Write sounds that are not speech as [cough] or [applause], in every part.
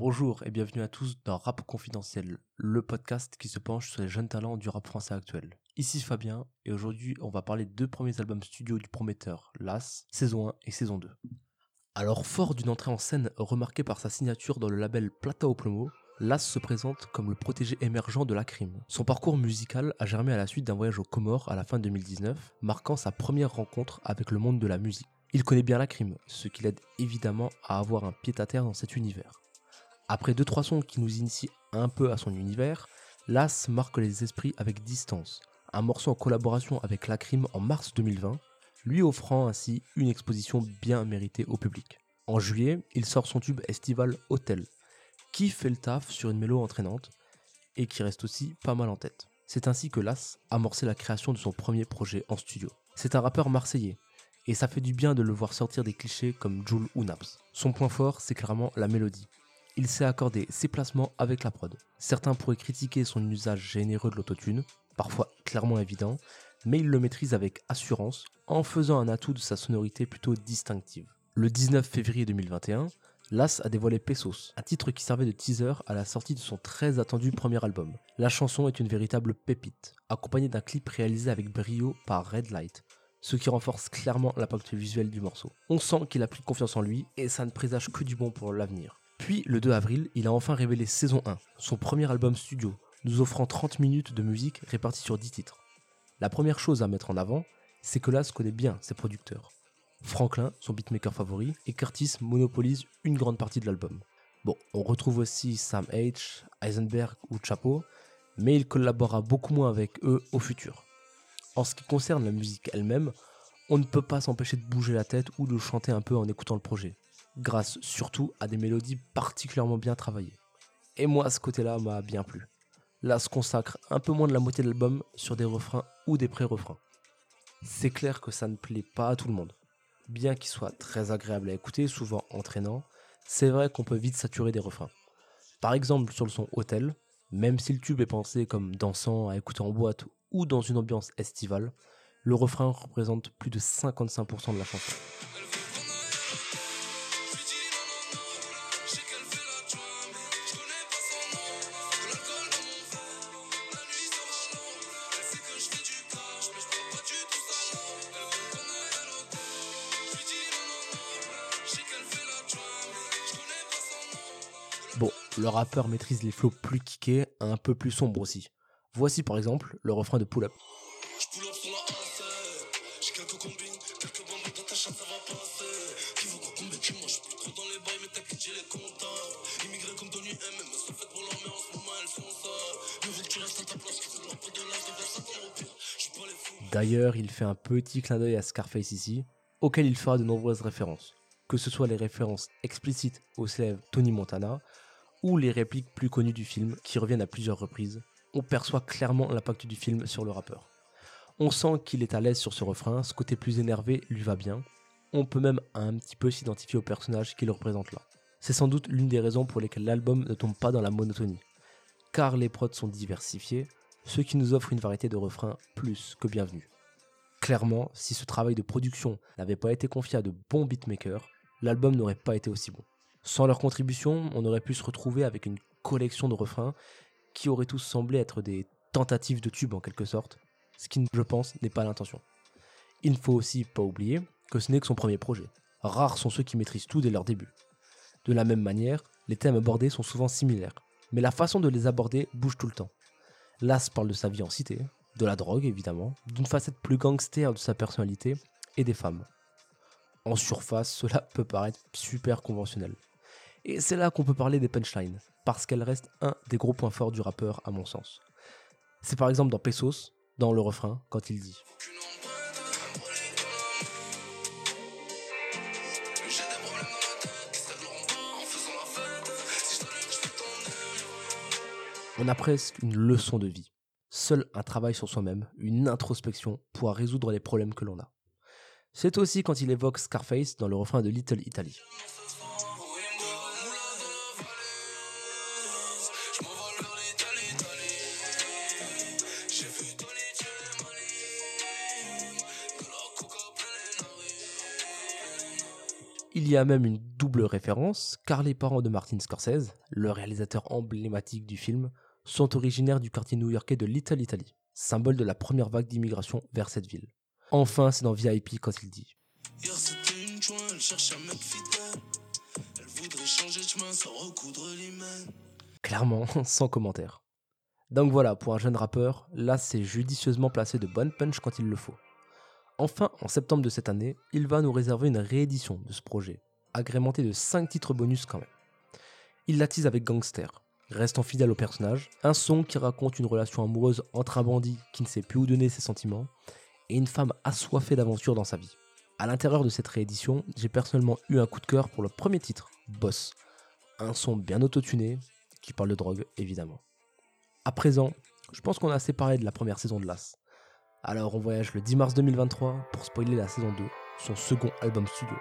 Bonjour et bienvenue à tous dans Rap Confidentiel, le podcast qui se penche sur les jeunes talents du rap français actuel. Ici Fabien et aujourd'hui on va parler des deux premiers albums studio du prometteur, Las, saison 1 et saison 2. Alors fort d'une entrée en scène remarquée par sa signature dans le label Plata au Plomo, Las se présente comme le protégé émergent de la crime. Son parcours musical a germé à la suite d'un voyage aux Comores à la fin 2019, marquant sa première rencontre avec le monde de la musique. Il connaît bien la crime, ce qui l'aide évidemment à avoir un pied-à-terre dans cet univers. Après deux trois sons qui nous initient un peu à son univers, Las marque les esprits avec Distance, un morceau en collaboration avec La Crime en mars 2020, lui offrant ainsi une exposition bien méritée au public. En juillet, il sort son tube estival Hotel, qui fait le taf sur une mélo entraînante et qui reste aussi pas mal en tête. C'est ainsi que Las a amorcé la création de son premier projet en studio. C'est un rappeur marseillais, et ça fait du bien de le voir sortir des clichés comme Joule ou Naps. Son point fort, c'est clairement la mélodie. Il sait accorder ses placements avec la prod. Certains pourraient critiquer son usage généreux de l'autotune, parfois clairement évident, mais il le maîtrise avec assurance en faisant un atout de sa sonorité plutôt distinctive. Le 19 février 2021, Las a dévoilé Pesos, un titre qui servait de teaser à la sortie de son très attendu premier album. La chanson est une véritable pépite, accompagnée d'un clip réalisé avec brio par Red Light, ce qui renforce clairement l'impact visuel du morceau. On sent qu'il a pris confiance en lui et ça ne présage que du bon pour l'avenir. Puis le 2 avril, il a enfin révélé Saison 1, son premier album studio, nous offrant 30 minutes de musique réparties sur 10 titres. La première chose à mettre en avant, c'est que Las connaît bien ses producteurs. Franklin, son beatmaker favori, et Curtis monopolisent une grande partie de l'album. Bon, on retrouve aussi Sam H, Heisenberg ou Chapo, mais il collaborera beaucoup moins avec eux au futur. En ce qui concerne la musique elle-même, on ne peut pas s'empêcher de bouger la tête ou de chanter un peu en écoutant le projet, grâce surtout à des mélodies particulièrement bien travaillées. Et moi, ce côté-là m'a bien plu. Là se consacre un peu moins de la moitié de l'album sur des refrains ou des pré-refrains. C'est clair que ça ne plaît pas à tout le monde. Bien qu'il soit très agréable à écouter, souvent entraînant, c'est vrai qu'on peut vite saturer des refrains. Par exemple sur le son Hôtel, même si le tube est pensé comme dansant à écouter en boîte ou dans une ambiance estivale, le refrain représente plus de 55% de la chanson. Bon, le rappeur maîtrise les flots plus kickés, un peu plus sombres aussi. Voici par exemple le refrain de Pull Up. D'ailleurs, il fait un petit clin d'œil à Scarface ici, auquel il fera de nombreuses références, que ce soit les références explicites au célèbre Tony Montana ou les répliques plus connues du film qui reviennent à plusieurs reprises, on perçoit clairement l'impact du film sur le rappeur. On sent qu'il est à l'aise sur ce refrain, ce côté plus énervé lui va bien. On peut même un petit peu s'identifier au personnage qu'il représente là. C'est sans doute l'une des raisons pour lesquelles l'album ne tombe pas dans la monotonie. Car les prods sont diversifiés, ce qui nous offre une variété de refrains plus que bienvenue. Clairement, si ce travail de production n'avait pas été confié à de bons beatmakers, l'album n'aurait pas été aussi bon. Sans leur contribution, on aurait pu se retrouver avec une collection de refrains qui auraient tous semblé être des tentatives de tubes en quelque sorte, ce qui, je pense, n'est pas l'intention. Il ne faut aussi pas oublier que ce n'est que son premier projet. Rares sont ceux qui maîtrisent tout dès leur début. De la même manière, les thèmes abordés sont souvent similaires, mais la façon de les aborder bouge tout le temps. Las parle de sa vie en cité, de la drogue évidemment, d'une facette plus gangster de sa personnalité et des femmes. En surface, cela peut paraître super conventionnel. Et c'est là qu'on peut parler des punchlines, parce qu'elles restent un des gros points forts du rappeur à mon sens. C'est par exemple dans Pesos, dans le refrain, quand il dit On a presque une leçon de vie. Seul un travail sur soi-même, une introspection, pourra résoudre les problèmes que l'on a. C'est aussi quand il évoque Scarface dans le refrain de Little Italy. Il y a même une double référence, car les parents de Martin Scorsese, le réalisateur emblématique du film, sont originaires du quartier new-yorkais de Little Italy, symbole de la première vague d'immigration vers cette ville. Enfin, c'est dans VIP quand il dit Clairement, [laughs] sans commentaire. Donc voilà, pour un jeune rappeur, là c'est judicieusement placé de bonnes punch quand il le faut. Enfin, en septembre de cette année, il va nous réserver une réédition de ce projet, agrémenté de 5 titres bonus quand même. Il l'attise avec Gangster, restant fidèle au personnage, un son qui raconte une relation amoureuse entre un bandit qui ne sait plus où donner ses sentiments et une femme assoiffée d'aventure dans sa vie. À l'intérieur de cette réédition, j'ai personnellement eu un coup de cœur pour le premier titre, Boss, un son bien autotuné qui parle de drogue évidemment. À présent, je pense qu'on a assez parlé de la première saison de l'As. Alors on voyage le 10 mars 2023 pour spoiler la saison 2, son second album studio.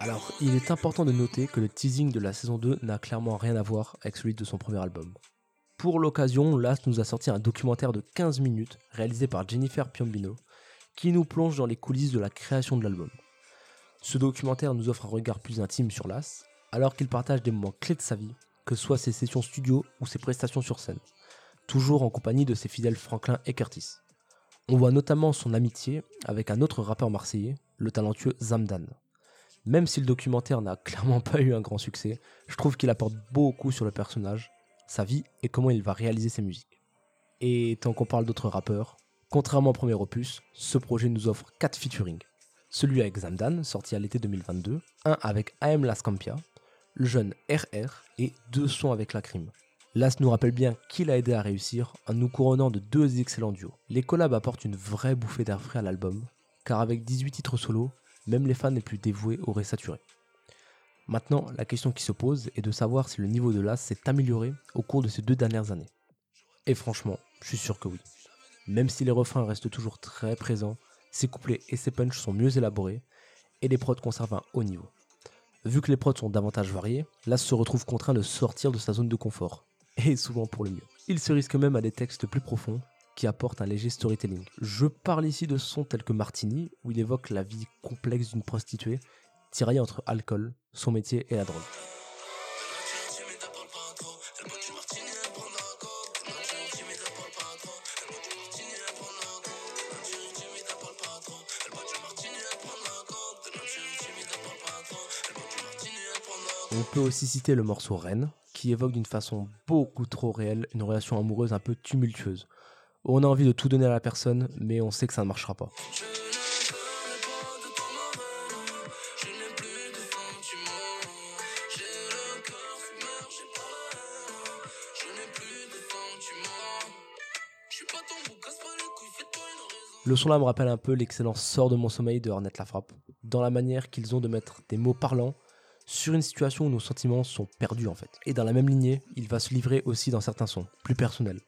Alors, il est important de noter que le teasing de la saison 2 n'a clairement rien à voir avec celui de son premier album. Pour l'occasion, Last nous a sorti un documentaire de 15 minutes réalisé par Jennifer Piombino qui nous plonge dans les coulisses de la création de l'album. Ce documentaire nous offre un regard plus intime sur Las, alors qu'il partage des moments clés de sa vie, que ce soit ses sessions studio ou ses prestations sur scène, toujours en compagnie de ses fidèles Franklin et Curtis. On voit notamment son amitié avec un autre rappeur marseillais, le talentueux Zamdan. Même si le documentaire n'a [laughs] clairement pas eu un grand succès, je trouve qu'il apporte beaucoup sur le personnage, sa vie et comment il va réaliser ses musiques. Et tant qu'on parle d'autres rappeurs, contrairement au premier opus, ce projet nous offre 4 featuring. Celui avec Zamdan, sorti à l'été 2022, un avec AM Lascampia, le jeune RR et deux sons avec la crime. Las nous rappelle bien qu'il a aidé à réussir en nous couronnant de deux excellents duos. Les collabs apportent une vraie bouffée d'air frais à l'album, car avec 18 titres solo, même les fans les plus dévoués auraient saturé. Maintenant, la question qui se pose est de savoir si le niveau de l'as s'est amélioré au cours de ces deux dernières années. Et franchement, je suis sûr que oui. Même si les refrains restent toujours très présents, ses couplets et ses punchs sont mieux élaborés, et les prods conservent un haut niveau. Vu que les prods sont davantage variés, l'as se retrouve contraint de sortir de sa zone de confort, et souvent pour le mieux. Il se risque même à des textes plus profonds, qui apportent un léger storytelling. Je parle ici de sons tels que Martini, où il évoque la vie complexe d'une prostituée, tiraillée entre alcool, son métier et la drogue. On peut aussi citer le morceau Reine, qui évoque d'une façon beaucoup trop réelle une relation amoureuse un peu tumultueuse. On a envie de tout donner à la personne, mais on sait que ça ne marchera pas. Le son là me rappelle un peu l'excellent Sort de mon sommeil de Ornette La Frappe, dans la manière qu'ils ont de mettre des mots parlants sur une situation où nos sentiments sont perdus en fait. Et dans la même lignée, il va se livrer aussi dans certains sons, plus personnels.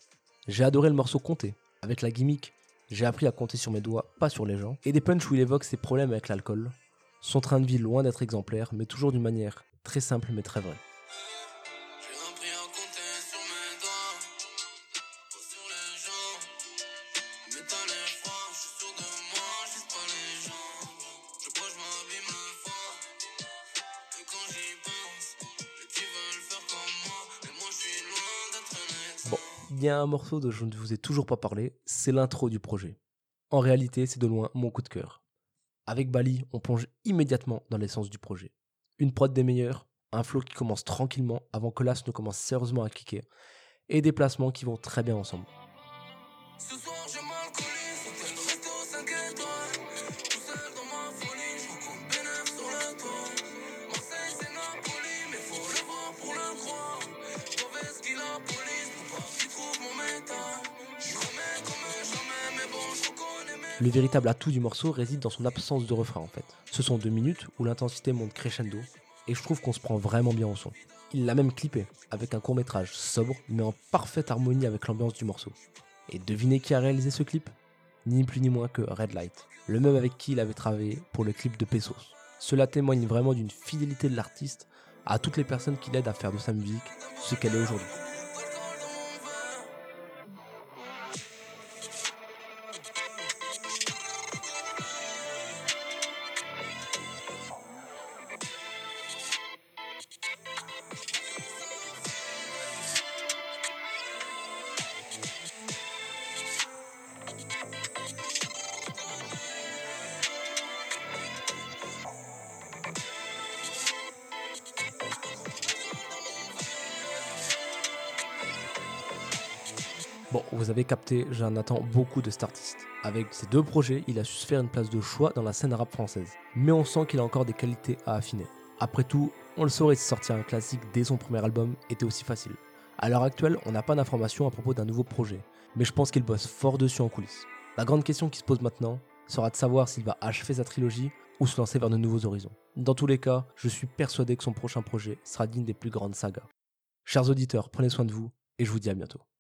J'ai adoré le morceau Compter, avec la gimmick, j'ai appris à compter sur mes doigts, pas sur les gens, et des punchs où il évoque ses problèmes avec l'alcool, son train de vie loin d'être exemplaire, mais toujours d'une manière très simple mais très vraie. Il y a un morceau dont je ne vous ai toujours pas parlé, c'est l'intro du projet. En réalité, c'est de loin mon coup de cœur. Avec Bali, on plonge immédiatement dans l'essence du projet. Une prod des meilleurs, un flow qui commence tranquillement avant que l'as ne commence sérieusement à kicker, et des placements qui vont très bien ensemble. Le véritable atout du morceau réside dans son absence de refrain en fait. Ce sont deux minutes où l'intensité monte crescendo et je trouve qu'on se prend vraiment bien au son. Il l'a même clippé avec un court métrage sobre mais en parfaite harmonie avec l'ambiance du morceau. Et devinez qui a réalisé ce clip? Ni plus ni moins que Red Light, le même avec qui il avait travaillé pour le clip de Pesos. Cela témoigne vraiment d'une fidélité de l'artiste à toutes les personnes qui l'aident à faire de sa musique ce qu'elle est aujourd'hui. Bon, vous avez capté, j'en attends beaucoup de cet artiste. Avec ses deux projets, il a su se faire une place de choix dans la scène arabe française. Mais on sent qu'il a encore des qualités à affiner. Après tout, on le saurait si sortir un classique dès son premier album était aussi facile. À l'heure actuelle, on n'a pas d'informations à propos d'un nouveau projet, mais je pense qu'il bosse fort dessus en coulisses. La grande question qui se pose maintenant sera de savoir s'il va achever sa trilogie ou se lancer vers de nouveaux horizons. Dans tous les cas, je suis persuadé que son prochain projet sera digne des plus grandes sagas. Chers auditeurs, prenez soin de vous et je vous dis à bientôt.